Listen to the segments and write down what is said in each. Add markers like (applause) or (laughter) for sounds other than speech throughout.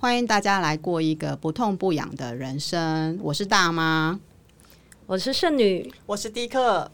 欢迎大家来过一个不痛不痒的人生。我是大妈，我是圣女，我是迪克。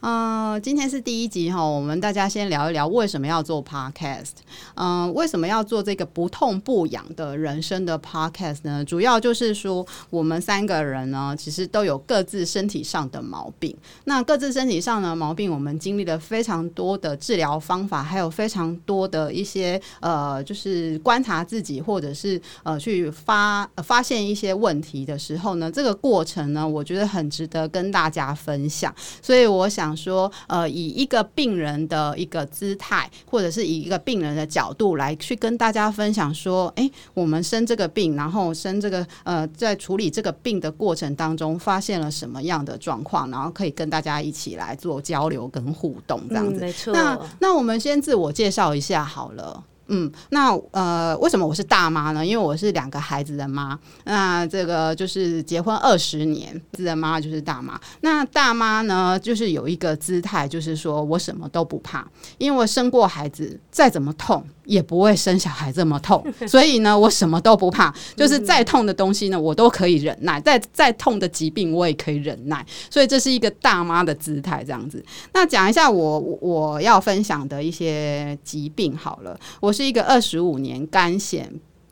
嗯、今天是第一集哈，我们大家先聊一聊为什么要做 podcast。嗯、为什么要做这个不痛不痒的人生的 podcast 呢？主要就是说，我们三个人呢，其实都有各自身体上的毛病。那各自身体上的毛病，我们经历了非常多的治疗方法，还有非常多的一些呃，就是观察自己，或者是呃，去发、发现一些问题的时候呢，这个过程呢，我觉得很值得跟大家分享。所以我想。说呃，以一个病人的一个姿态，或者是以一个病人的角度来去跟大家分享说，哎，我们生这个病，然后生这个呃，在处理这个病的过程当中，发现了什么样的状况，然后可以跟大家一起来做交流跟互动，这样子。嗯，没错。那那我们先自我介绍一下好了。嗯，那呃，为什么我是大妈呢？因为我是两个孩子的妈。那这个就是结婚二十年，自的妈就是大妈。那大妈呢，就是有一个姿态，就是说我什么都不怕，因为生过孩子，再怎么痛。也不会生小孩这么痛，(laughs) 所以呢，我什么都不怕，就是再痛的东西呢，我都可以忍耐；再再痛的疾病，我也可以忍耐。所以这是一个大妈的姿态，这样子。那讲一下我我要分享的一些疾病好了，我是一个二十五年干癬。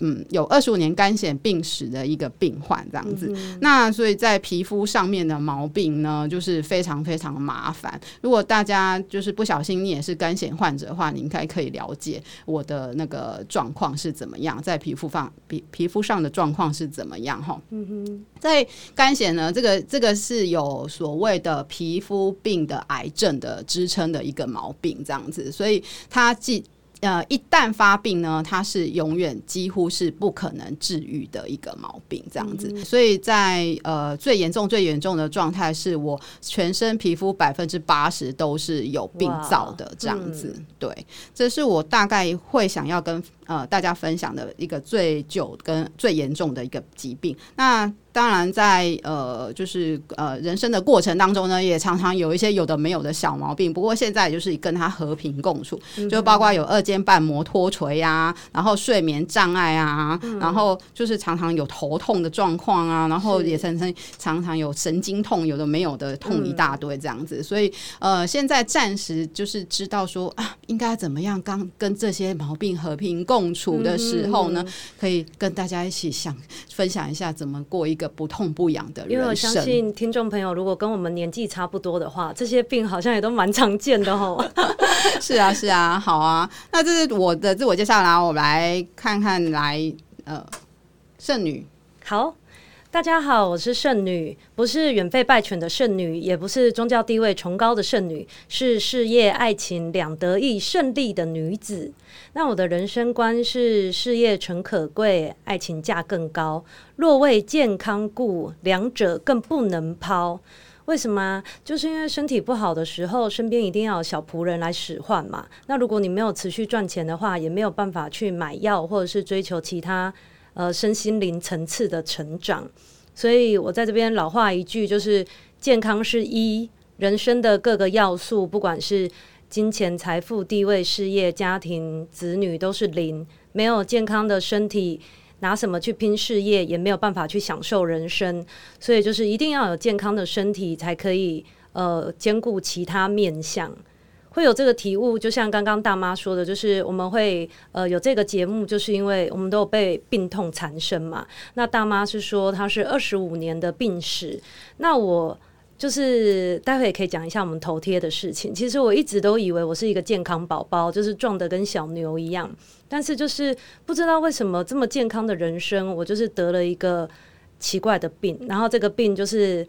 嗯，有二十五年干癬病史的一个病患这样子，嗯、那所以在皮肤上面的毛病呢，就是非常非常麻烦。如果大家就是不小心你也是干癬患者的话，你应该可以了解我的那个状况是怎么样，在皮肤上皮皮肤上的状况是怎么样哈。嗯哼，在干癬呢，这个这个是有所谓的皮肤病的癌症的支撑的一个毛病这样子，所以它既呃，一旦发病呢，它是永远几乎是不可能治愈的一个毛病，这样子。嗯、所以在呃最严重、最严重的状态，是我全身皮肤百分之八十都是有病灶的这样子。嗯、对，这是我大概会想要跟呃大家分享的一个最久跟最严重的一个疾病。那当然在，在呃，就是呃，人生的过程当中呢，也常常有一些有的没有的小毛病。不过现在就是跟他和平共处，嗯、就包括有二尖瓣膜脱垂啊，然后睡眠障碍啊，嗯、然后就是常常有头痛的状况啊，然后也常常常常有神经痛，有的没有的痛一大堆这样子。嗯、所以呃，现在暂时就是知道说啊，应该怎么样刚跟这些毛病和平共处的时候呢，嗯、可以跟大家一起想分享一下怎么过一个。不痛不痒的人生，因为我相信听众朋友如果跟我们年纪差不多的话，这些病好像也都蛮常见的哦。(laughs) 是啊，是啊，好啊。那这是我的自我介绍啦，我们来看看来呃，剩女。好，大家好，我是圣女，不是远飞败犬的圣女，也不是宗教地位崇高的圣女，是事业爱情两得意胜利的女子。那我的人生观是事业诚可贵，爱情价更高。若为健康故，两者更不能抛。为什么？就是因为身体不好的时候，身边一定要有小仆人来使唤嘛。那如果你没有持续赚钱的话，也没有办法去买药，或者是追求其他呃身心灵层次的成长。所以我在这边老话一句，就是健康是一，人生的各个要素，不管是。金钱、财富、地位、事业、家庭、子女都是零，没有健康的身体，拿什么去拼事业，也没有办法去享受人生。所以，就是一定要有健康的身体，才可以呃兼顾其他面向。会有这个体悟，就像刚刚大妈说的，就是我们会呃有这个节目，就是因为我们都有被病痛缠身嘛。那大妈是说她是二十五年的病史，那我。就是待会也可以讲一下我们头贴的事情。其实我一直都以为我是一个健康宝宝，就是壮得跟小牛一样。但是就是不知道为什么这么健康的人生，我就是得了一个奇怪的病。然后这个病就是。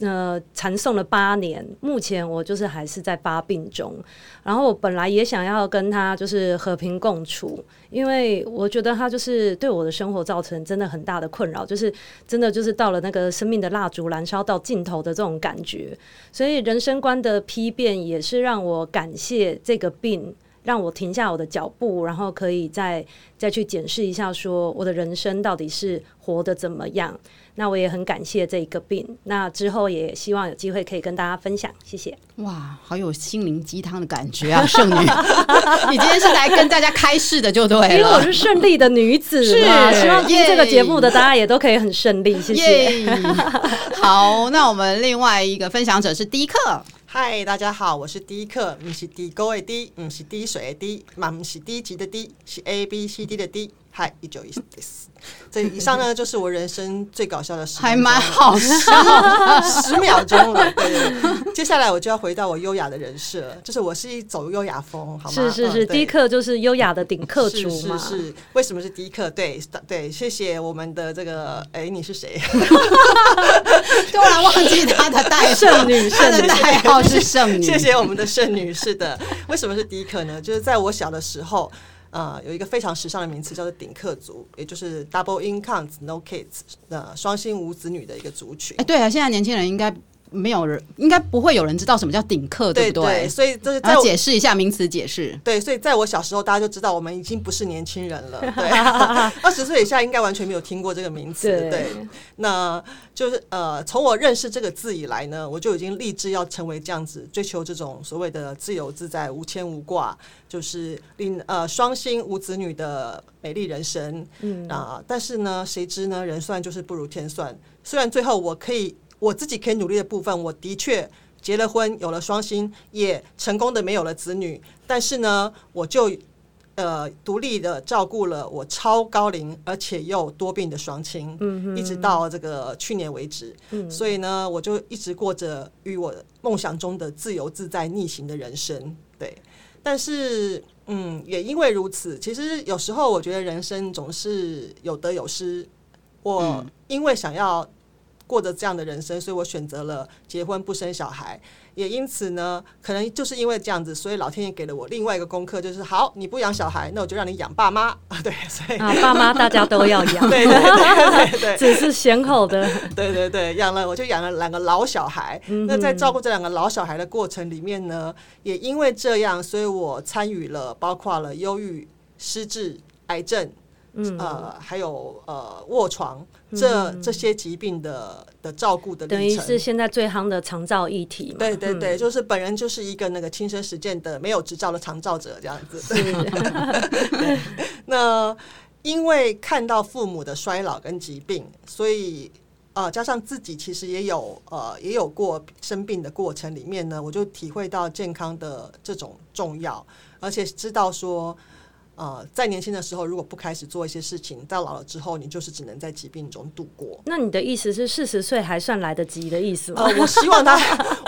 呃，缠讼了八年，目前我就是还是在发病中。然后我本来也想要跟他就是和平共处，因为我觉得他就是对我的生活造成真的很大的困扰，就是真的就是到了那个生命的蜡烛燃烧到尽头的这种感觉。所以人生观的批变也是让我感谢这个病，让我停下我的脚步，然后可以再再去检视一下，说我的人生到底是活得怎么样。那我也很感谢这一个病，那之后也希望有机会可以跟大家分享，谢谢。哇，好有心灵鸡汤的感觉啊，圣女，你今天是来跟大家开示的，就对了。因为我是胜利的女子，是希望听这个节目的大家也都可以很胜利，谢谢。好，那我们另外一个分享者是迪克。嗨，大家好，我是迪克，不是低沟的迪，不是滴水的滴，嘛不是低级的低，是 A B C D 的 D。嗨，一九一四。这以上呢，就是我人生最搞笑的事，还蛮好笑，十秒钟了。对，对，接下来我就要回到我优雅的人设，就是我是一走优雅风，好吗？是是是，迪克就是优雅的顶客主嘛。是是是，为什么是迪克？对对，谢谢我们的这个，哎，你是谁？(laughs) 突然忘记他的代圣女，他的代号是圣女。谢谢我们的圣女，是的。为什么是迪克呢？就是在我小的时候。呃，有一个非常时尚的名词叫做顶客族，也就是 double income no kids 的双薪无子女的一个族群。哎，对啊，现在年轻人应该。没有人，应该不会有人知道什么叫顶客，对不对？对，所以就是要解释一下名词解释。对，所以在我小时候，大家就知道我们已经不是年轻人了。(laughs) 对，二十岁以下应该完全没有听过这个名词。对，对，那就是呃，从我认识这个字以来呢，我就已经立志要成为这样子，追求这种所谓的自由自在、无牵无挂，就是令呃双薪无子女的美丽人生。嗯啊，但是呢，谁知呢，人算就是不如天算。虽然最后我可以。我自己可以努力的部分，我的确结了婚，有了双薪，也成功的没有了子女。但是呢，我就呃独立的照顾了我超高龄而且又多病的双亲，嗯，一直到这个去年为止。嗯，所以呢，我就一直过着与我梦想中的自由自在逆行的人生。对，但是嗯，也因为如此，其实有时候我觉得人生总是有得有失。我因为想要。过着这样的人生，所以我选择了结婚不生小孩，也因此呢，可能就是因为这样子，所以老天爷给了我另外一个功课，就是好，你不养小孩，那我就让你养爸妈啊。(laughs) 对，所以啊，爸妈大家都要养，对对对对对，只是先后的，(laughs) 对对对，养了我就养了两个老小孩。嗯、那在照顾这两个老小孩的过程里面呢，也因为这样，所以我参与了包括了忧郁、失智、癌症。嗯，呃，还有呃卧床这这些疾病的的照顾的等于是现在最夯的长照议题嘛。对对对，嗯、就是本人就是一个那个亲身实践的没有执照的长照者这样子。(laughs) 那因为看到父母的衰老跟疾病，所以呃加上自己其实也有呃也有过生病的过程里面呢，我就体会到健康的这种重要，而且知道说。呃，在年轻的时候，如果不开始做一些事情，到老了之后，你就是只能在疾病中度过。那你的意思是四十岁还算来得及的意思吗？呃，我希望他，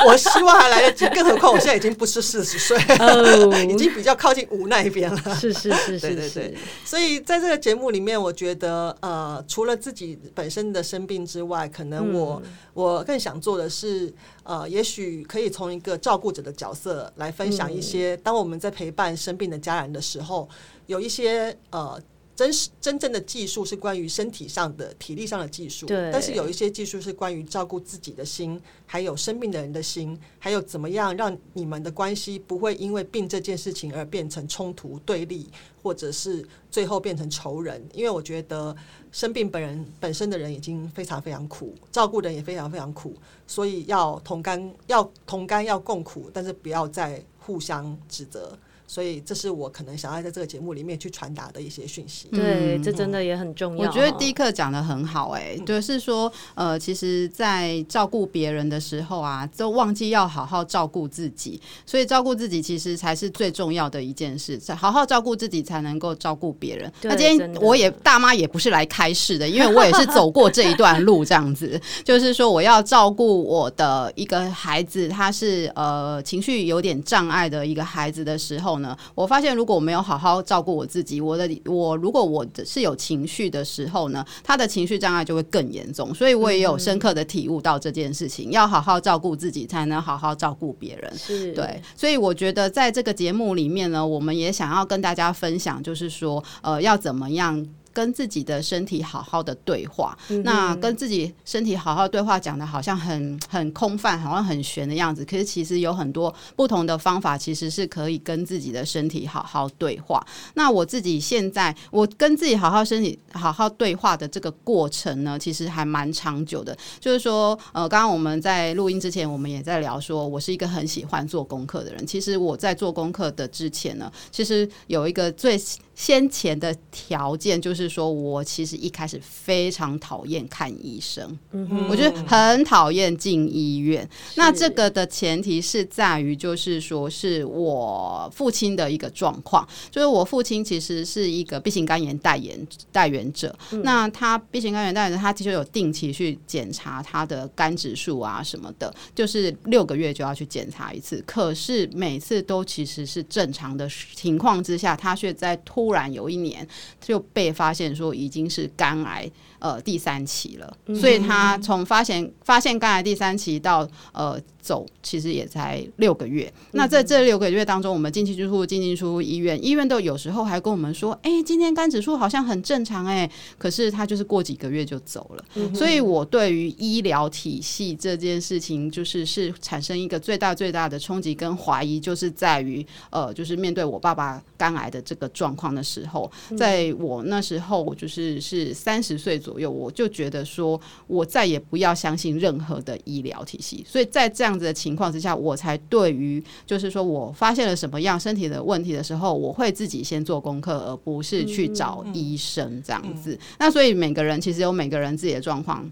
我希望还来得及。更何况我现在已经不是四十岁，(laughs) 已经比较靠近五那一边了。是是是是，对对对。所以在这个节目里面，我觉得呃，除了自己本身的生病之外，可能我、嗯、我更想做的是。呃，也许可以从一个照顾者的角色来分享一些，当我们在陪伴生病的家人的时候，有一些呃真实真正的技术是关于身体上的、体力上的技术，但是有一些技术是关于照顾自己的心，还有生病的人的心，还有怎么样让你们的关系不会因为病这件事情而变成冲突对立，或者是最后变成仇人。因为我觉得。生病本人本身的人已经非常非常苦，照顾人也非常非常苦，所以要同甘，要同甘，要共苦，但是不要再互相指责。所以，这是我可能想要在这个节目里面去传达的一些讯息。对，这真的也很重要。我觉得迪克讲的很好，欸，哎，就是说，呃，其实，在照顾别人的时候啊，都忘记要好好照顾自己。所以，照顾自己其实才是最重要的一件事。好好照顾自己，才能够照顾别人。那今天我也大妈也不是来开示的，因为我也是走过这一段路，这样子，(laughs) 就是说，我要照顾我的一个孩子，他是呃情绪有点障碍的一个孩子的时候。呢，我发现如果我没有好好照顾我自己，我的我如果我是有情绪的时候呢，他的情绪障碍就会更严重。所以我也有深刻的体悟到这件事情，要好好照顾自己，才能好好照顾别人。是对，所以我觉得在这个节目里面呢，我们也想要跟大家分享，就是说，呃，要怎么样。跟自己的身体好好的对话。嗯、那跟自己身体好好对话，讲的好像很很空泛，好像很玄的样子。可是其实有很多不同的方法，其实是可以跟自己的身体好好对话。那我自己现在，我跟自己好好身体好好对话的这个过程呢，其实还蛮长久的。就是说，呃，刚刚我们在录音之前，我们也在聊说，我是一个很喜欢做功课的人。其实我在做功课的之前呢，其实有一个最。先前的条件就是说，我其实一开始非常讨厌看医生，嗯哼，我觉得很讨厌进医院。那这个的前提是在于，就是说是我父亲的一个状况，就是我父亲其实是一个 B 型肝炎代言代言者。嗯、那他 B 型肝炎代言者，他其实有定期去检查他的肝指数啊什么的，就是六个月就要去检查一次。可是每次都其实是正常的情况之下，他却在突突然有一年就被发现说已经是肝癌呃第三期了，所以他从发现发现肝癌第三期到呃。走其实也才六个月，那在这六个月当中，我们进进出出，进进出出医院，医院都有时候还跟我们说，哎、欸，今天肝指数好像很正常，哎，可是他就是过几个月就走了。嗯、所以我对于医疗体系这件事情，就是是产生一个最大最大的冲击跟怀疑，就是在于呃，就是面对我爸爸肝癌的这个状况的时候，在我那时候，我就是是三十岁左右，我就觉得说我再也不要相信任何的医疗体系，所以在这样子。的情况之下，我才对于就是说我发现了什么样身体的问题的时候，我会自己先做功课，而不是去找医生这样子。嗯嗯嗯、那所以每个人其实有每个人自己的状况。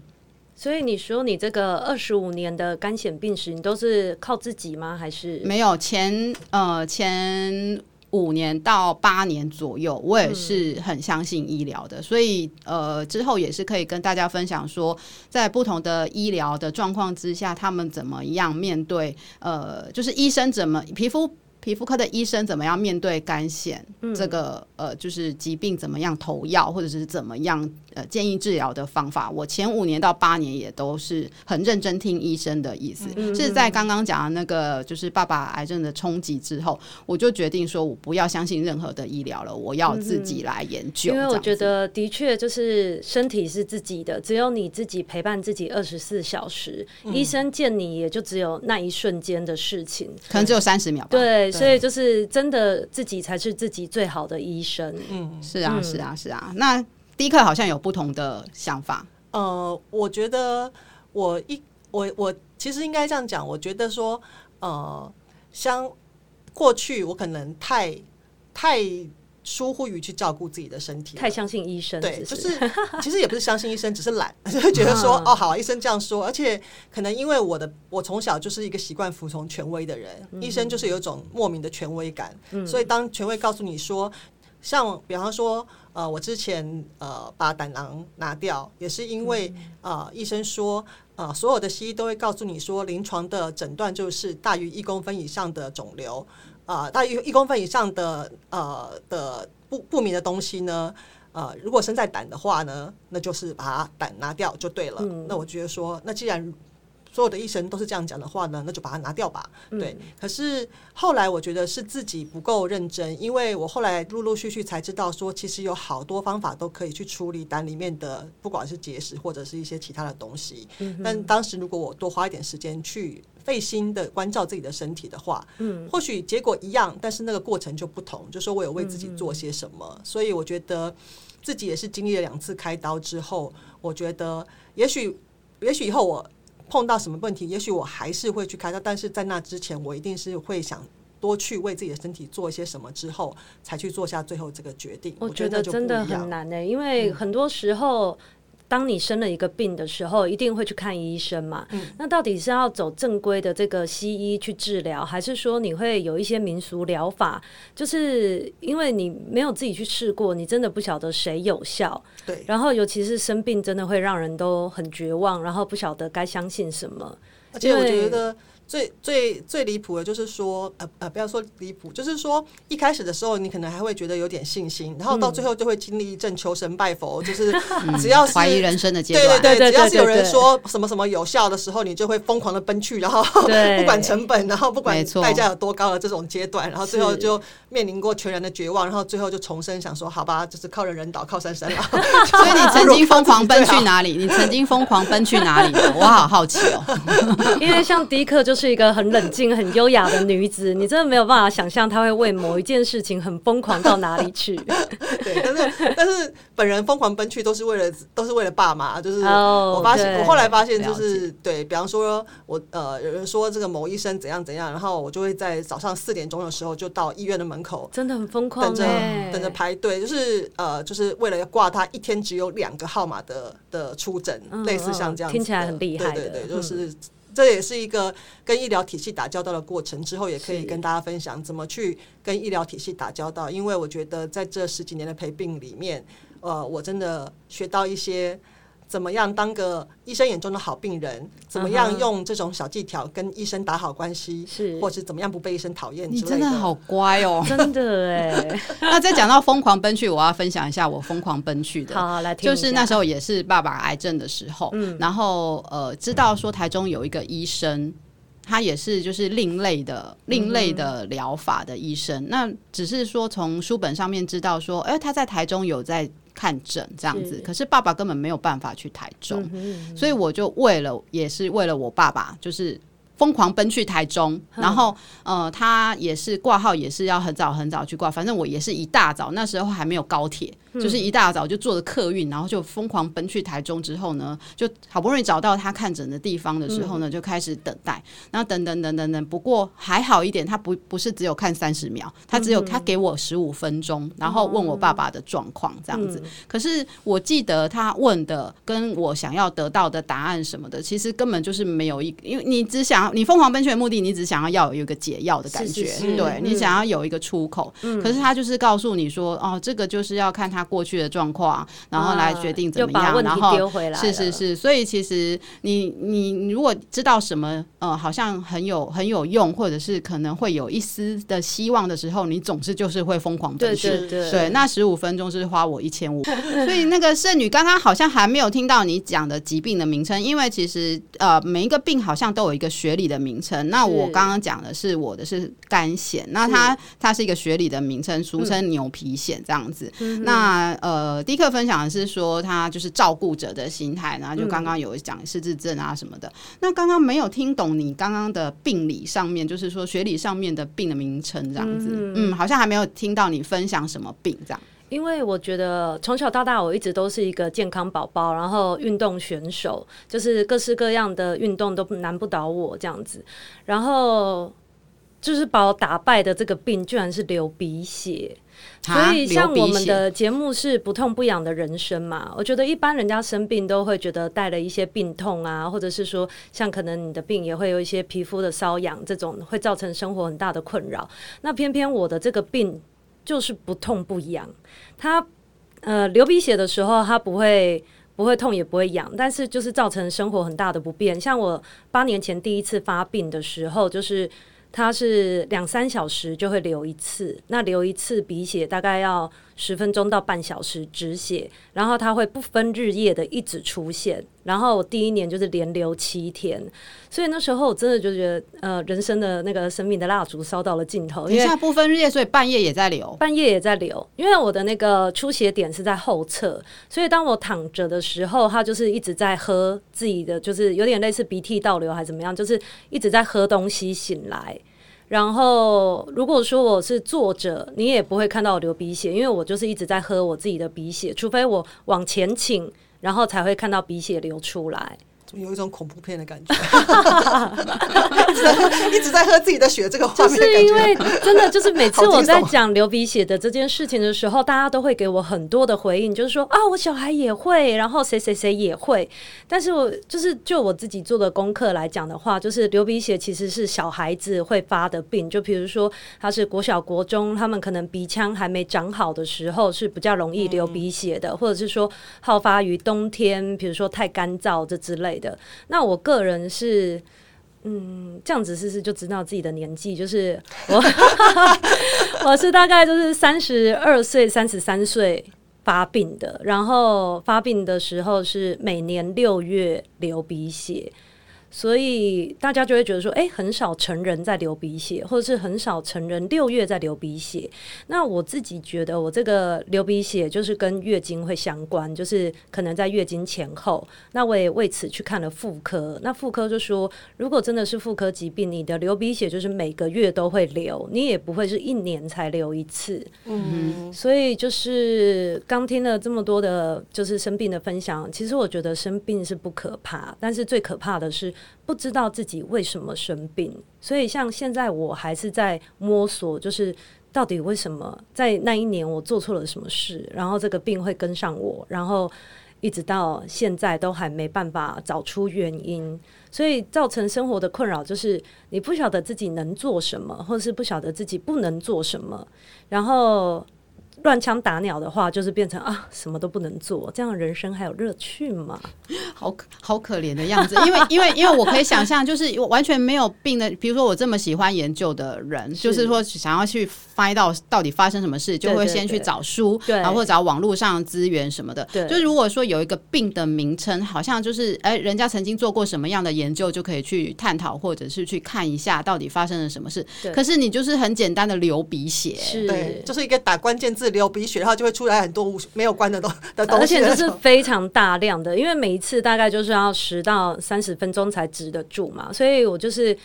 所以你说你这个二十五年的肝险病史，你都是靠自己吗？还是没有前呃前？五年到八年左右，我也是很相信医疗的，所以呃之后也是可以跟大家分享说，在不同的医疗的状况之下，他们怎么样面对呃，就是医生怎么皮肤皮肤科的医生怎么样面对肝腺、嗯、这个呃，就是疾病怎么样投药，或者是怎么样。呃，建议治疗的方法，我前五年到八年也都是很认真听医生的意思。嗯、是在刚刚讲的那个就是爸爸癌症的冲击之后，我就决定说我不要相信任何的医疗了，我要自己来研究。因为我觉得的确就是身体是自己的，只有你自己陪伴自己二十四小时，嗯、医生见你也就只有那一瞬间的事情，可能只有三十秒吧。对，所以就是真的自己才是自己最好的医生。嗯，是啊，是啊，是啊。那迪克好像有不同的想法。呃，我觉得我一我我其实应该这样讲，我觉得说，呃，像过去我可能太太疏忽于去照顾自己的身体，太相信医生。对，就是 (laughs) 其实也不是相信医生，只是懒，(laughs) 就会觉得说，哦，好，医生这样说，而且可能因为我的我从小就是一个习惯服从权威的人，医生就是有一种莫名的权威感，所以当权威告诉你说。像比方说，呃，我之前呃把胆囊拿掉，也是因为呃医生说，呃所有的西医都会告诉你说，临床的诊断就是大于一公分以上的肿瘤，啊、呃，大约一公分以上的呃的不不明的东西呢，呃，如果生在胆的话呢，那就是把胆拿掉就对了。嗯、那我觉得说，那既然所有的医生都是这样讲的话呢，那就把它拿掉吧。对，嗯、可是后来我觉得是自己不够认真，因为我后来陆陆续续才知道说，其实有好多方法都可以去处理胆里面的，不管是结石或者是一些其他的东西。嗯、但当时如果我多花一点时间去费心的关照自己的身体的话，嗯，或许结果一样，但是那个过程就不同。就说我有为自己做些什么，所以我觉得自己也是经历了两次开刀之后，我觉得也许也许以后我。碰到什么问题，也许我还是会去开刀，但是在那之前，我一定是会想多去为自己的身体做一些什么，之后才去做下最后这个决定。我觉得真的很难呢、欸，因为很多时候。嗯当你生了一个病的时候，一定会去看医生嘛。嗯、那到底是要走正规的这个西医去治疗，还是说你会有一些民俗疗法？就是因为你没有自己去试过，你真的不晓得谁有效。对。然后，尤其是生病，真的会让人都很绝望，然后不晓得该相信什么。而且我觉得最最最离谱的就是说，呃呃，不要说离谱，就是说一开始的时候，你可能还会觉得有点信心，然后到最后就会经历一阵求神拜佛，(laughs) 嗯、就是只要是怀疑人生的阶段，对对对，只要是有人说什么什么有效的时候，你就会疯狂的奔去，然后 (laughs) 不管成本，然后不管代价有多高的这种阶段，然后最后就面临过全然的绝望，然后最后就重生，想说好吧，就是靠人人倒，靠山山倒。(laughs) 所以你曾经疯狂奔去哪里？你曾经疯狂奔去哪里？我好好奇哦，因为像迪克就是一个很冷静、很优雅的女子，(laughs) 你真的没有办法想象她会为某一件事情很疯狂到哪里去。(laughs) 对，但是但是本人疯狂奔去都是为了都是为了爸妈，就是我发现、oh, 我后来发现就是对，比方说我呃有人说这个某医生怎样怎样，然后我就会在早上四点钟的时候就到医院的门口，真的很疯狂，等着等着排队，就是呃就是为了要挂他一天只有两个号码的的出诊，类似像这样子，听起来很厉害，对对对，就是。这也是一个跟医疗体系打交道的过程，之后也可以跟大家分享怎么去跟医疗体系打交道。因为我觉得在这十几年的陪病里面，呃，我真的学到一些。怎么样当个医生眼中的好病人？怎么样用这种小技巧跟医生打好关系？是，或是怎么样不被医生讨厌？你真的好乖哦，(laughs) 真的哎。(laughs) 那再讲到疯狂奔去，我要分享一下我疯狂奔去的。好，好，来听。就是那时候也是爸爸癌症的时候，嗯，然后呃，知道说台中有一个医生，他也是就是另类的、另类的疗法的医生。嗯、那只是说从书本上面知道说，哎，他在台中有在。看诊这样子，可是爸爸根本没有办法去台中，嗯哼嗯哼，所以我就为了，也是为了我爸爸，就是。疯狂奔去台中，然后呃，他也是挂号，也是要很早很早去挂。反正我也是一大早，那时候还没有高铁，就是一大早就坐着客运，然后就疯狂奔去台中。之后呢，就好不容易找到他看诊的地方的时候呢，就开始等待。然后等等等等等，不过还好一点，他不不是只有看三十秒，他只有他给我十五分钟，然后问我爸爸的状况这样子。可是我记得他问的跟我想要得到的答案什么的，其实根本就是没有一，因为你只想。你疯狂奔去的目的，你只想要要有一个解药的感觉，是是是对、嗯、你想要有一个出口。嗯、可是他就是告诉你说，哦，这个就是要看他过去的状况，然后来决定怎么样。啊、然后是是是，所以其实你你你如果知道什么，呃，好像很有很有用，或者是可能会有一丝的希望的时候，你总是就是会疯狂奔去。对对对，对，那十五分钟是花我一千五。所以那个剩女刚刚好像还没有听到你讲的疾病的名称，因为其实呃每一个病好像都有一个学理的名称，那我刚刚讲的是我的是肝癬，那它它是一个学理的名称，俗称牛皮癣这样子。嗯、那呃，第一课分享的是说他就是照顾者的心态，然后就刚刚有讲失智症啊什么的。嗯、那刚刚没有听懂你刚刚的病理上面，就是说学理上面的病的名称这样子。嗯，嗯，好像还没有听到你分享什么病这样。因为我觉得从小到大我一直都是一个健康宝宝，然后运动选手，就是各式各样的运动都难不倒我这样子。然后就是把我打败的这个病，居然是流鼻血。所以像我们的节目是不痛不痒的人生嘛，我觉得一般人家生病都会觉得带了一些病痛啊，或者是说像可能你的病也会有一些皮肤的瘙痒，这种会造成生活很大的困扰。那偏偏我的这个病。就是不痛不痒，它呃流鼻血的时候，它不会不会痛也不会痒，但是就是造成生活很大的不便。像我八年前第一次发病的时候，就是他是两三小时就会流一次，那流一次鼻血大概要十分钟到半小时止血，然后它会不分日夜的一直出现。然后我第一年就是连流七天，所以那时候我真的就觉得，呃，人生的那个生命的蜡烛烧到了尽头。因为不分日夜，所以半夜也在流，半夜也在流。因为我的那个出血点是在后侧，所以当我躺着的时候，他就是一直在喝自己的，就是有点类似鼻涕倒流还是怎么样，就是一直在喝东西醒来。然后如果说我是坐着，你也不会看到我流鼻血，因为我就是一直在喝我自己的鼻血，除非我往前倾。然后才会看到鼻血流出来。有一种恐怖片的感觉，(laughs) 一直在喝自己的血，这个画面就是因为真的就是每次我在讲流鼻血的这件事情的时候，大家都会给我很多的回应，就是说啊，我小孩也会，然后谁谁谁也会。但是我就是就我自己做的功课来讲的话，就是流鼻血其实是小孩子会发的病，就比如说他是国小国中，他们可能鼻腔还没长好的时候是比较容易流鼻血的，或者是说好发于冬天，比如说太干燥这之类的。那我个人是嗯，这样子试试就知道自己的年纪，就是我，(laughs) 我是大概就是三十二岁、三十三岁发病的，然后发病的时候是每年六月流鼻血。所以大家就会觉得说，哎、欸，很少成人在流鼻血，或者是很少成人六月在流鼻血。那我自己觉得，我这个流鼻血就是跟月经会相关，就是可能在月经前后。那我也为此去看了妇科，那妇科就说，如果真的是妇科疾病，你的流鼻血就是每个月都会流，你也不会是一年才流一次。嗯，所以就是刚听了这么多的，就是生病的分享，其实我觉得生病是不可怕，但是最可怕的是。不知道自己为什么生病，所以像现在我还是在摸索，就是到底为什么在那一年我做错了什么事，然后这个病会跟上我，然后一直到现在都还没办法找出原因，所以造成生活的困扰就是你不晓得自己能做什么，或是不晓得自己不能做什么，然后。乱枪打鸟的话，就是变成啊，什么都不能做，这样人生还有乐趣吗？(laughs) 好可好可怜的样子，因为因为因为我可以想象，就是完全没有病的，比如说我这么喜欢研究的人，是就是说想要去 find 到到底发生什么事，就会先去找书，对，然后或者找网络上资源什么的。对，就是如果说有一个病的名称，好像就是哎，人家曾经做过什么样的研究，就可以去探讨，或者是去看一下到底发生了什么事。对，可是你就是很简单的流鼻血，是对，就是一个打关键字。流鼻血，然后就会出来很多没有关的东的东西，而且这是非常大量的，因为每一次大概就是要十到三十分钟才止得住嘛，所以我就是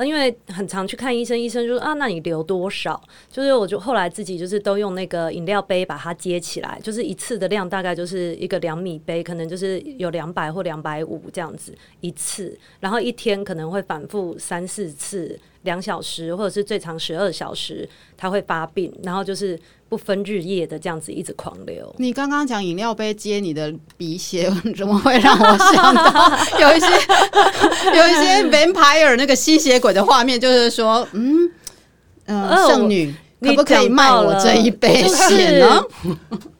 因为很常去看医生，医生就说啊，那你流多少？就是我就后来自己就是都用那个饮料杯把它接起来，就是一次的量大概就是一个两米杯，可能就是有两百或两百五这样子一次，然后一天可能会反复三四次。两小时或者是最长十二小时，它会发病，然后就是不分日夜的这样子一直狂流。你刚刚讲饮料杯接你的鼻血，(laughs) 怎么会让我想到有一些 (laughs) 有一些 vampire 那个吸血鬼的画面？就是说，嗯，呃，圣女可不可以卖我这一杯血呢？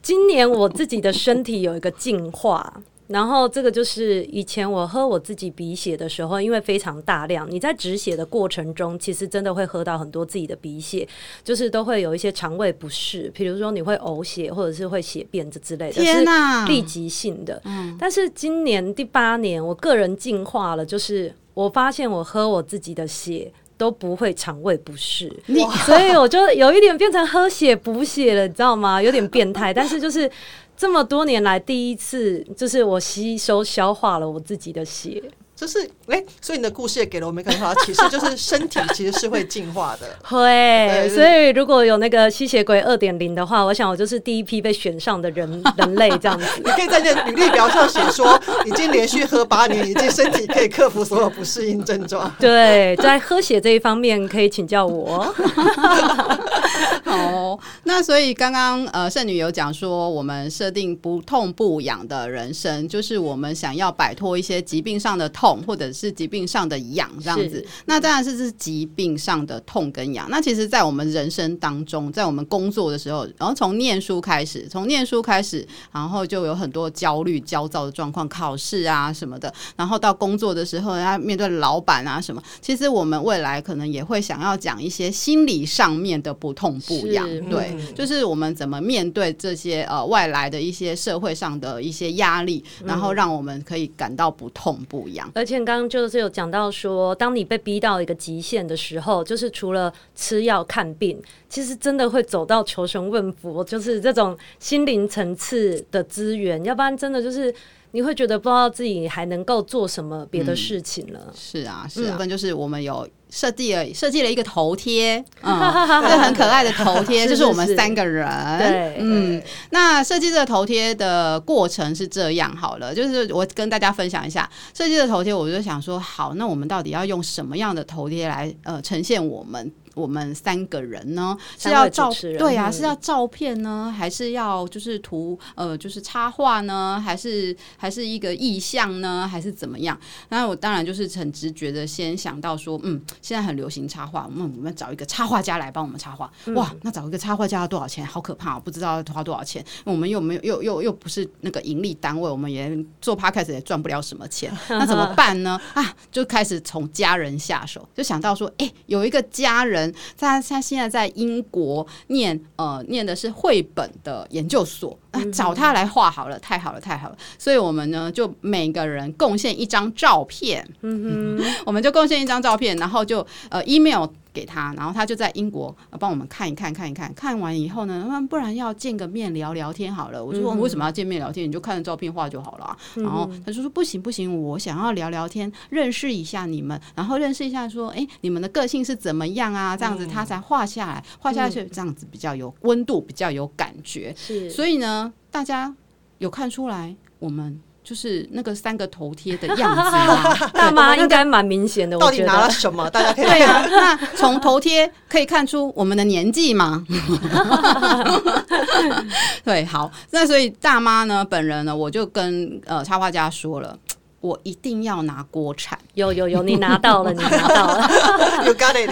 今年我自己的身体有一个进化。然后这个就是以前我喝我自己鼻血的时候，因为非常大量，你在止血的过程中，其实真的会喝到很多自己的鼻血，就是都会有一些肠胃不适，比如说你会呕血或者是会血便这之类的，天哪，是立即性的。嗯，但是今年第八年，我个人进化了，就是我发现我喝我自己的血都不会肠胃不适，所以我就有一点变成喝血补血了，你知道吗？有点变态，但是就是。这么多年来第一次，就是我吸收消化了我自己的血，就是哎、欸，所以你的故事也给了我们一个很好的启示，就是身体其实是会进化的。(laughs) 会，所以如果有那个吸血鬼二点零的话，我想我就是第一批被选上的人人类这样子。(laughs) 你可以在那履历表上写说，已经连续喝八年，已经身体可以克服所有不适应症状。(laughs) 对，在喝血这一方面可以请教我。哦，那所以刚刚呃，圣女有讲说，我们设定不痛不痒的人生，就是我们想要摆脱一些疾病上的痛，或者是疾病上的痒这样子。那当然是是疾病上的痛跟痒。那其实，在我们人生当中，在我们工作的时候，然后从念书开始，从念书开始，然后就有很多焦虑、焦躁的状况，考试啊什么的。然后到工作的时候，要面对老板啊什么。其实我们未来可能也会想要讲一些心理上面的不痛不痒。对，就是我们怎么面对这些呃外来的一些社会上的一些压力，然后让我们可以感到不痛不痒。而且刚刚就是有讲到说，当你被逼到一个极限的时候，就是除了吃药看病，其实真的会走到求神问佛，就是这种心灵层次的资源，要不然真的就是。你会觉得不知道自己还能够做什么别的事情了。嗯、是啊，是啊，嗯、就是我们有设计了设计了一个头贴，嗯，(laughs) 这很可爱的头贴，(laughs) 就是我们三个人。对，嗯，那设计这个头贴的过程是这样好了，就是我跟大家分享一下设计的头贴，我就想说，好，那我们到底要用什么样的头贴来呃呈现我们我们三个人呢？是要照对啊，是要照片呢，还是要就是图呃，就是插画呢，还是还是一个意象呢，还是怎么样？那我当然就是很直觉的先想到说，嗯，现在很流行插画，我们我们找一个插画家来帮我们插画。哇，那找一个插画家要多少钱？好可怕，不知道要花多少钱。我们又没有又又又不是那个盈利单位，我们也做 podcast 也赚不了什么钱，(laughs) 那怎么办呢？啊，就开始从家人下手，就想到说，哎、欸，有一个家人，他他现在在英国念呃念的是绘本的研究所，啊，找他来画好了，太好了，太好了。所以我们呢就每个人贡献一张照片，嗯哼，我们就贡献一张照片，然后就呃 email。给他，然后他就在英国帮我们看一看，看一看，看完以后呢，那不然要见个面聊聊天好了。我就问为什么要见面聊天？你就看着照片画就好了。然后他就说不行不行，我想要聊聊天，认识一下你们，然后认识一下说，哎，你们的个性是怎么样啊？这样子他才画下来，画下去这样子比较有温度，比较有感觉。是，所以呢，大家有看出来我们。就是那个三个头贴的样子嘛，(laughs) 大妈应该蛮明显的。到底拿了什么？大家可以对啊，那从头贴可以看出我们的年纪吗？(laughs) 对，好，那所以大妈呢，本人呢，我就跟呃插画家说了。我一定要拿锅铲，有有有，你拿到了，(laughs) 你拿到了，(laughs) You got it。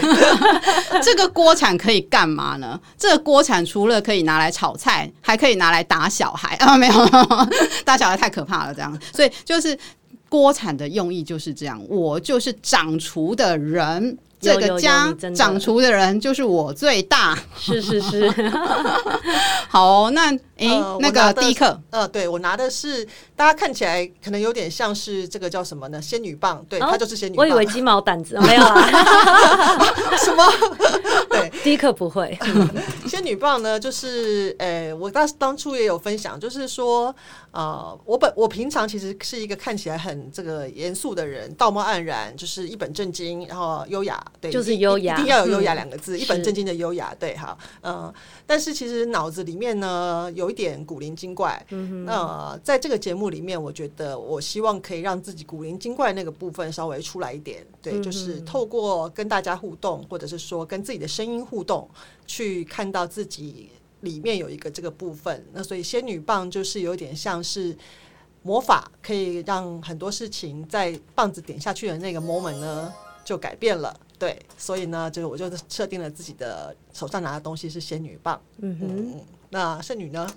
(laughs) 这个锅铲可以干嘛呢？这个锅铲除了可以拿来炒菜，还可以拿来打小孩啊！没有，打小孩太可怕了，这样。所以就是锅铲的用意就是这样。我就是掌厨的人。这个家掌厨的人就是我最大，是是是。(laughs) 好、哦，那诶，呃、那个第一课，呃，对我拿的是，大家看起来可能有点像是这个叫什么呢？仙女棒，对，它、哦、就是仙女棒。我以为鸡毛掸子，(laughs) 没有啊？(laughs) 什么？对，第一课不会。仙女棒呢，就是，诶，我当当初也有分享，就是说。呃，我本我平常其实是一个看起来很这个严肃的人，道貌岸然，就是一本正经，然后优雅，对，就是优雅，一定要有优雅两个字，嗯、一本正经的优雅，对，好，嗯、呃，但是其实脑子里面呢有一点古灵精怪，嗯哼，那、呃、在这个节目里面，我觉得我希望可以让自己古灵精怪那个部分稍微出来一点，对，嗯、就是透过跟大家互动，或者是说跟自己的声音互动，去看到自己。里面有一个这个部分，那所以仙女棒就是有点像是魔法，可以让很多事情在棒子点下去的那个 moment 呢就改变了。对，所以呢，就是我就设定了自己的手上拿的东西是仙女棒。嗯哼，嗯，那圣女呢？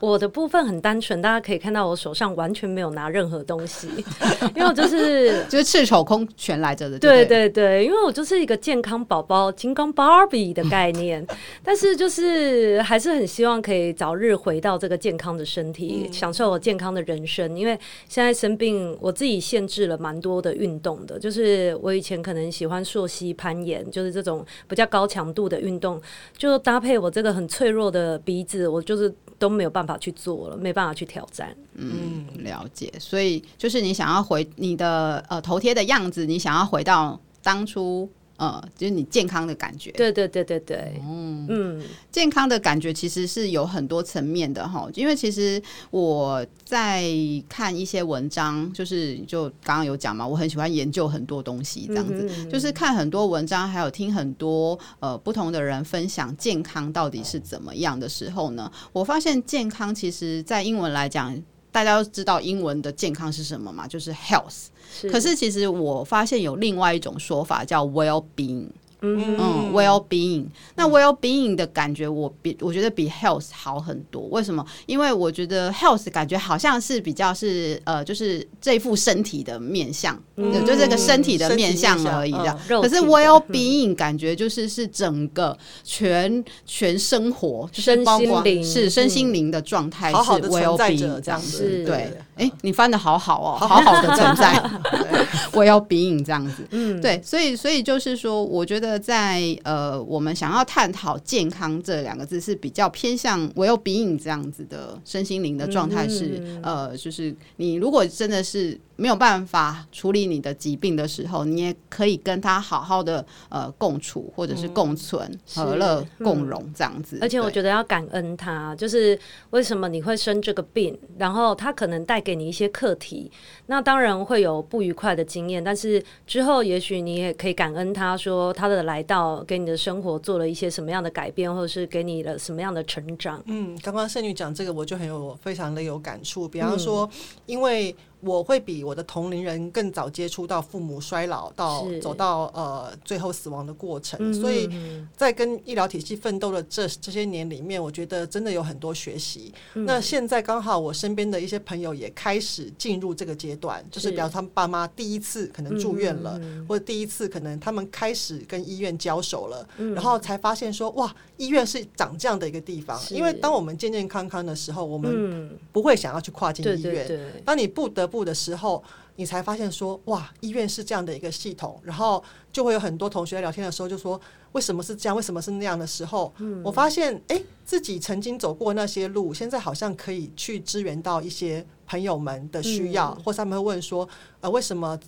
我的部分很单纯，大家可以看到我手上完全没有拿任何东西，(laughs) 因为我就是 (laughs) 就是赤手空拳来着的。对对对，因为我就是一个健康宝宝，金刚芭比的概念，(laughs) 但是就是还是很希望可以早日回到这个健康的身体，嗯、享受我健康的人生。因为现在生病，我自己限制了蛮多的运动的，就是我以前可能喜欢溯溪攀岩，就是这种比较高强度的运动，就搭配我这个很脆弱的鼻子，我就是。都没有办法去做了，没办法去挑战。嗯，了解。所以就是你想要回你的呃头贴的样子，你想要回到当初。呃，就是你健康的感觉。对对对对对，嗯嗯，健康的感觉其实是有很多层面的哈。因为其实我在看一些文章，就是就刚刚有讲嘛，我很喜欢研究很多东西，这样子，就是看很多文章，还有听很多呃不同的人分享健康到底是怎么样的时候呢，我发现健康其实在英文来讲。大家都知道英文的健康是什么嘛？就是 health。是。可是其实我发现有另外一种说法叫 well being。嗯嗯，well being，那 well being 的感觉，我比我觉得比 health 好很多。为什么？因为我觉得 health 感觉好像是比较是呃，就是这副身体的面相，嗯、就这个身体的面相而已的。嗯、可是 well being 感觉就是是整个全全生活，就是包括是身心灵的状态是 well being 这样子。对，哎，你翻的好好哦，好好的存在 (laughs) (laughs) well being 这样子。嗯，对，所以所以就是说，我觉得。在呃，我们想要探讨健康这两个字是比较偏向 well-being 这样子的身心灵的状态是、嗯、呃，就是你如果真的是没有办法处理你的疾病的时候，你也可以跟他好好的呃共处，或者是共存、嗯、和乐共荣这样子。而且我觉得要感恩他，就是为什么你会生这个病，然后他可能带给你一些课题，那当然会有不愉快的经验，但是之后也许你也可以感恩他说他的来到给你的生活做了一些什么样的改变，或者是给你了什么样的成长。嗯，刚刚圣女讲这个，我就很有非常的有感触。比方说，因为我会比我的同龄人更早接触到父母衰老到走到呃最后死亡的过程，所以在跟医疗体系奋斗的这这些年里面，我觉得真的有很多学习。那现在刚好我身边的一些朋友也开始进入这个阶段，就是。比方他们爸妈第一次可能住院了，或者第一次可能他们开始跟医院交手了，然后才发现说哇，医院是长这样的一个地方。因为当我们健健康康的时候，我们不会想要去跨进医院。当你不得部的时候，你才发现说哇，医院是这样的一个系统，然后就会有很多同学聊天的时候就说，为什么是这样，为什么是那样的时候，嗯、我发现哎，自己曾经走过那些路，现在好像可以去支援到一些朋友们的需要，嗯、或是他们会问说，呃，为什么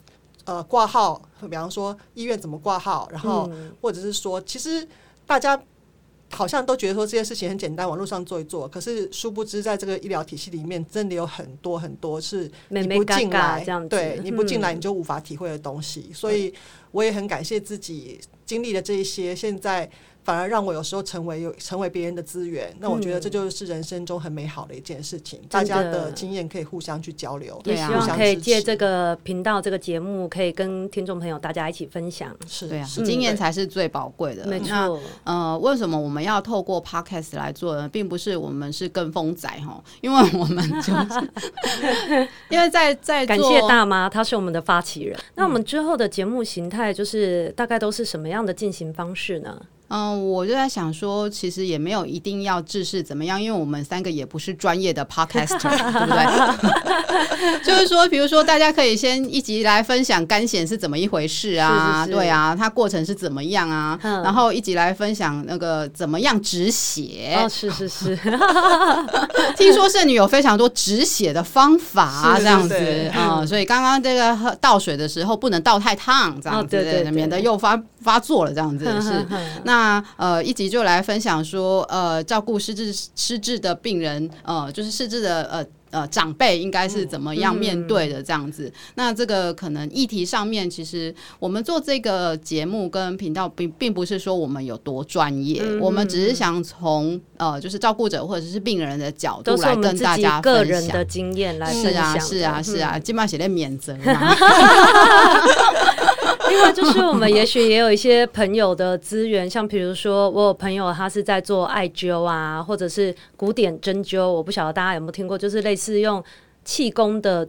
呃挂号，比方说医院怎么挂号，然后或者是说，其实大家。好像都觉得说这件事情很简单，网络上做一做。可是殊不知，在这个医疗体系里面，真的有很多很多是你不进来，对，你不进来你就无法体会的东西。所以我也很感谢自己经历了这一些，现在。反而让我有时候成为有成为别人的资源，那我觉得这就是人生中很美好的一件事情。大家的经验可以互相去交流，也希望可以借这个频道、这个节目，可以跟听众朋友大家一起分享。是对啊，经验才是最宝贵的。没错。呃，为什么我们要透过 Podcast 来做呢？并不是我们是跟风仔哈，因为我们就是 (laughs) 因为在在感谢大妈，她是我们的发起人。那我们之后的节目形态就是大概都是什么样的进行方式呢？嗯，我就在想说，其实也没有一定要制式怎么样，因为我们三个也不是专业的 podcaster，(laughs) 对不对？(laughs) 就是说，比如说，大家可以先一集来分享干癬是怎么一回事啊？是是是对啊，它过程是怎么样啊？嗯、然后一集来分享那个怎么样止血？哦，是是是。(laughs) 听说圣女有非常多止血的方法，这样子啊、嗯，所以刚刚这个倒水的时候不能倒太烫，这样子，哦、对对对，免得又发发作了，这样子是那。那呃，一集就来分享说，呃，照顾失智失智的病人，呃，就是失智的呃呃长辈应该是怎么样面对的这样子。嗯、那这个可能议题上面，其实我们做这个节目跟频道并并不是说我们有多专业，嗯、我们只是想从呃就是照顾者或者是病人的角度来跟大家分享个人的经验来分享。是啊，是啊，是啊，基本上写的免责嘛。(laughs) (laughs) (laughs) 另外就是我们也许也有一些朋友的资源，像比如说我有朋友他是在做艾灸啊，或者是古典针灸，我不晓得大家有没有听过，就是类似用气功的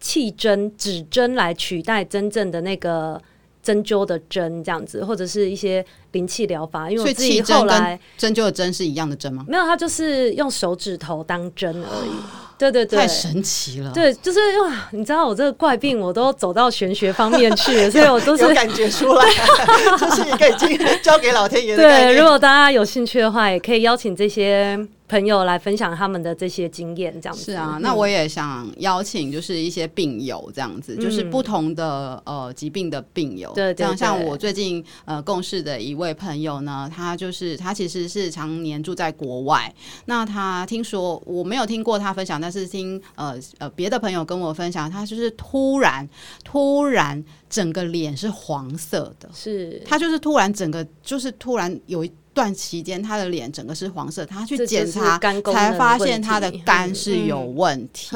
气针、指针来取代真正的那个针灸的针这样子，或者是一些灵气疗法。因为我自己后来针灸的针是一样的针吗？没有，他就是用手指头当针而已。对对对，太神奇了。对，就是哇，你知道我这个怪病，我都走到玄学方面去了，(laughs) 所以我都是感觉出来，(laughs) 就是一个已经交给老天爷的。对，如果大家有兴趣的话，也可以邀请这些。朋友来分享他们的这些经验，这样子是啊。那我也想邀请，就是一些病友这样子，嗯、就是不同的呃疾病的病友。对，这样像我最近呃共事的一位朋友呢，他就是他其实是常年住在国外。那他听说我没有听过他分享，但是听呃呃别的朋友跟我分享，他就是突然突然整个脸是黄色的，是他就是突然整个就是突然有一。段期间，他的脸整个是黄色，他去检查才发现他的肝是有问题。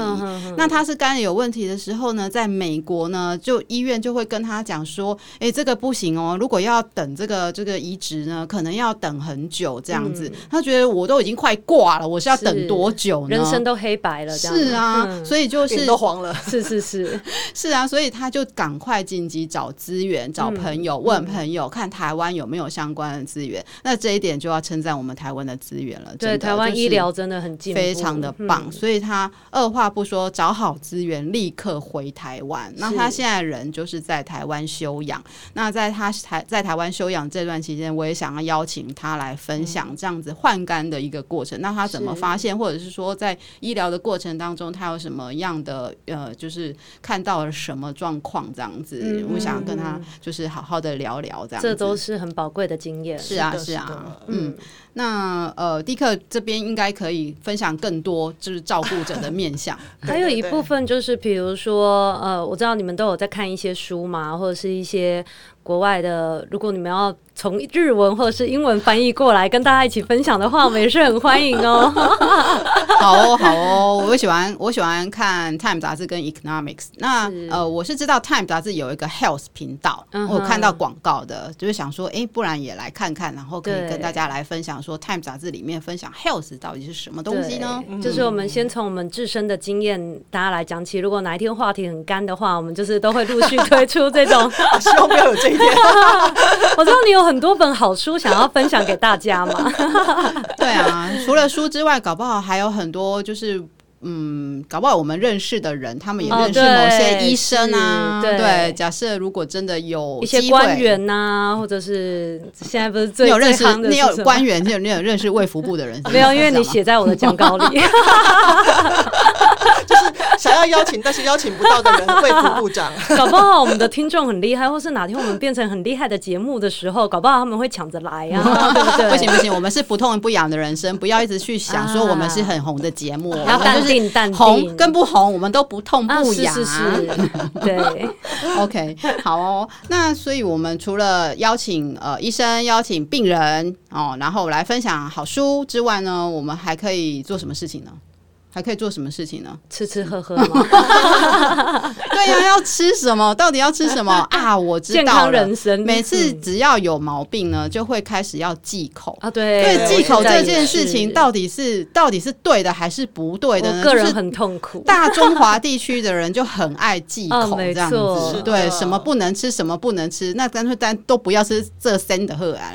那他是肝有问题的时候呢，在美国呢，就医院就会跟他讲说：“哎、欸，这个不行哦，如果要等这个这个移植呢，可能要等很久这样子。嗯”他觉得我都已经快挂了，我是要等多久呢？人生都黑白了，这样。是啊，嗯、所以就是 (laughs) 都黄了，是是是。(laughs) 是啊，所以他就赶快紧急找资源，找朋友、嗯、问朋友，看台湾有没有相关的资源。那这这一点就要称赞我们台湾的资源了。对，台湾医疗真的很进步，非常的棒。嗯、所以他二话不说，找好资源，立刻回台湾。那他现在人就是在台湾休养。那在他台在台湾休养这段期间，我也想要邀请他来分享这样子换肝的一个过程。嗯、那他怎么发现，或者是说在医疗的过程当中，他有什么样的呃，就是看到了什么状况这样子？嗯、我想跟他就是好好的聊聊这样子。这都是很宝贵的经验。是啊，是啊，嗯。那呃，迪克这边应该可以分享更多，就是照顾者的面向。(laughs) 还有一部分就是，比如说呃，我知道你们都有在看一些书嘛，或者是一些。国外的，如果你们要从日文或者是英文翻译过来跟大家一起分享的话，(laughs) 我们也是很欢迎哦。(laughs) 好哦，好哦，我喜欢我喜欢看《Time》杂志跟《Economics》。那呃，我是知道《Time》杂志有一个 Health 频道，我看到广告的，就是想说，哎，不然也来看看，然后可以跟大家来分享说，《Time》杂志里面分享 Health 到底是什么东西呢？就是我们先从我们自身的经验，大家来讲起。如果哪一天话题很干的话，我们就是都会陆续推出这种，(laughs) 希望不要有这一天。我知道你有很多本好书想要分享给大家嘛？(laughs) 对啊，除了书之外，搞不好还有很多就是。嗯，搞不好我们认识的人，他们也认识某些医生啊。对，对，假设如果真的有一些官员呐、啊，或者是现在不是最你有认识你有官员，你有你有认识卫福部的人是是？(laughs) 没有，因为你写在我的讲稿里。(laughs) 就 (laughs) 是想要邀请，但是邀请不到的人，卫福部长。(laughs) 搞不好我们的听众很厉害，或是哪天我们变成很厉害的节目的时候，搞不好他们会抢着来啊，(laughs) 对不对？不行不行，我们是不痛不痒的人生，不要一直去想说我们是很红的节目，然后就是。淡定红跟不红，我们都不痛不痒。啊，是是是，对，OK，好哦。那所以，我们除了邀请呃医生、邀请病人哦，然后来分享好书之外呢，我们还可以做什么事情呢？还可以做什么事情呢？吃吃喝喝吗 (laughs) 对呀、啊，要吃什么？到底要吃什么 (laughs) 啊？我知道了，健康人生。每次只要有毛病呢，就会开始要忌口啊。对，对，忌口这件事情到底是到底是对的还是不对的呢？个人很痛苦。大中华地区的人就很爱忌口，(laughs) 这样子。对，什么不能吃，什么不能吃，那干脆单都不要吃这三的喝啊。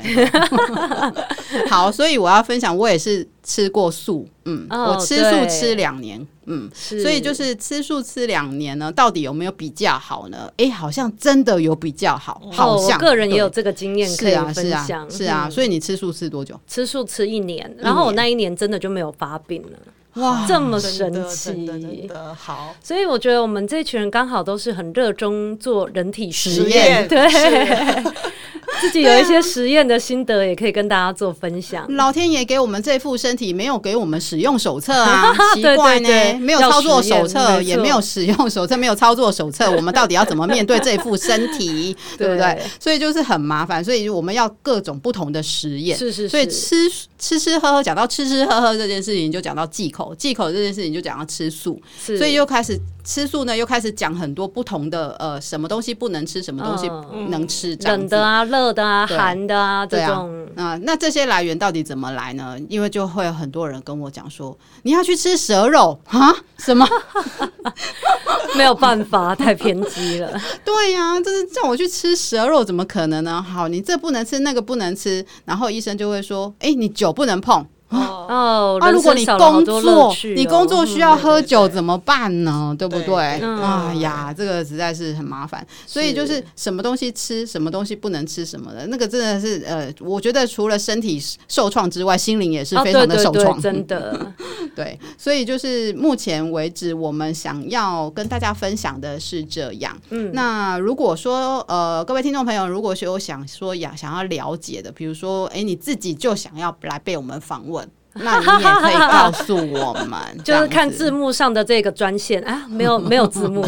好，所以我要分享，我也是。吃过素，嗯，哦、我吃素吃两年，嗯，所以就是吃素吃两年呢，到底有没有比较好呢？哎、欸，好像真的有比较好，哦、好像我个人也有这个经验可以分享，是啊，是啊，是啊，所以你吃素吃多久？吃素吃一年，然后我那一年真的就没有发病了。哇，这么神奇，真的好！所以我觉得我们这群人刚好都是很热衷做人体实验，对，(laughs) 自己有一些实验的心得也可以跟大家做分享。(laughs) 老天爷给我们这副身体，没有给我们使用手册啊，(laughs) 奇怪呢，没有操作手册，也没有使用手册，(laughs) 没有操作手册，我们到底要怎么面对这副身体，对不对？所以就是很麻烦，所以我们要各种不同的实验，是是是。所以吃吃吃喝喝，讲到吃吃喝喝这件事情，就讲到忌口。忌口这件事情就讲到吃素，所以又开始吃素呢，又开始讲很多不同的呃，什么东西不能吃，什么东西能吃，嗯、冷的啊、热的啊、寒的啊这种啊，啊。那这些来源到底怎么来呢？因为就会有很多人跟我讲说，你要去吃蛇肉啊？什么？(laughs) 没有办法，太偏激了。(laughs) 对呀、啊，就是叫我去吃蛇肉，怎么可能呢？好，你这不能吃，那个不能吃，然后医生就会说，哎，你酒不能碰。哦，啊！如果你工作，你工作需要喝酒怎么办呢？对不对？哎呀，这个实在是很麻烦。所以就是什么东西吃，什么东西不能吃，什么的那个真的是呃，我觉得除了身体受创之外，心灵也是非常的受创，真的。(laughs) 对，所以就是目前为止，我们想要跟大家分享的是这样。嗯，那如果说呃，各位听众朋友，如果是有想说呀，想要了解的，比如说，哎，你自己就想要来被我们访问。那你也可以告诉我们，(laughs) 就是看字幕上的这个专线啊，没有没有字幕。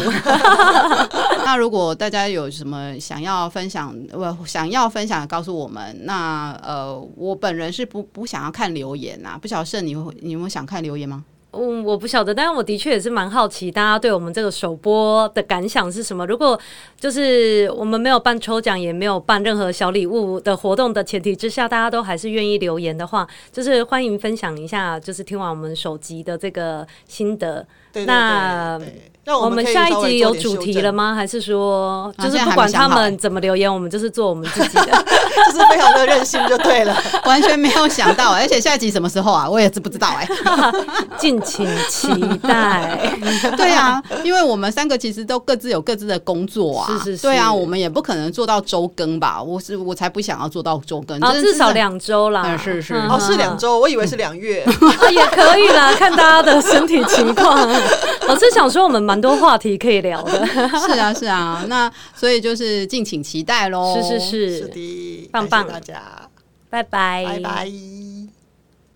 (laughs) 那如果大家有什么想要分享，不想要分享，告诉我们。那呃，我本人是不不想要看留言呐，不晓得是你会你们想看留言吗？嗯，我不晓得，但是我的确也是蛮好奇，大家对我们这个首播的感想是什么？如果就是我们没有办抽奖，也没有办任何小礼物的活动的前提之下，大家都还是愿意留言的话，就是欢迎分享一下，就是听完我们首集的这个心得。对对对对，那。我们，我们下一集有主题了吗？还是说，就是不管他们怎么留言，我们就是做我们自己的，(laughs) 就是非常的任性就对了，(laughs) 完全没有想到。而且下一集什么时候啊？我也是不知道哎、欸，(laughs) 敬请期待。对啊，因为我们三个其实都各自有各自的工作啊，是是是，对啊，我们也不可能做到周更吧？我是我才不想要做到周更，啊，至少两周啦。嗯、是是，哦，是两周，我以为是两月，啊，也可以啦，看大家的身体情况。我是想说，我们蛮多话题可以聊的，(laughs) 是啊，是啊，那所以就是敬请期待喽，是是是，是的，棒棒，大家，拜拜，拜拜。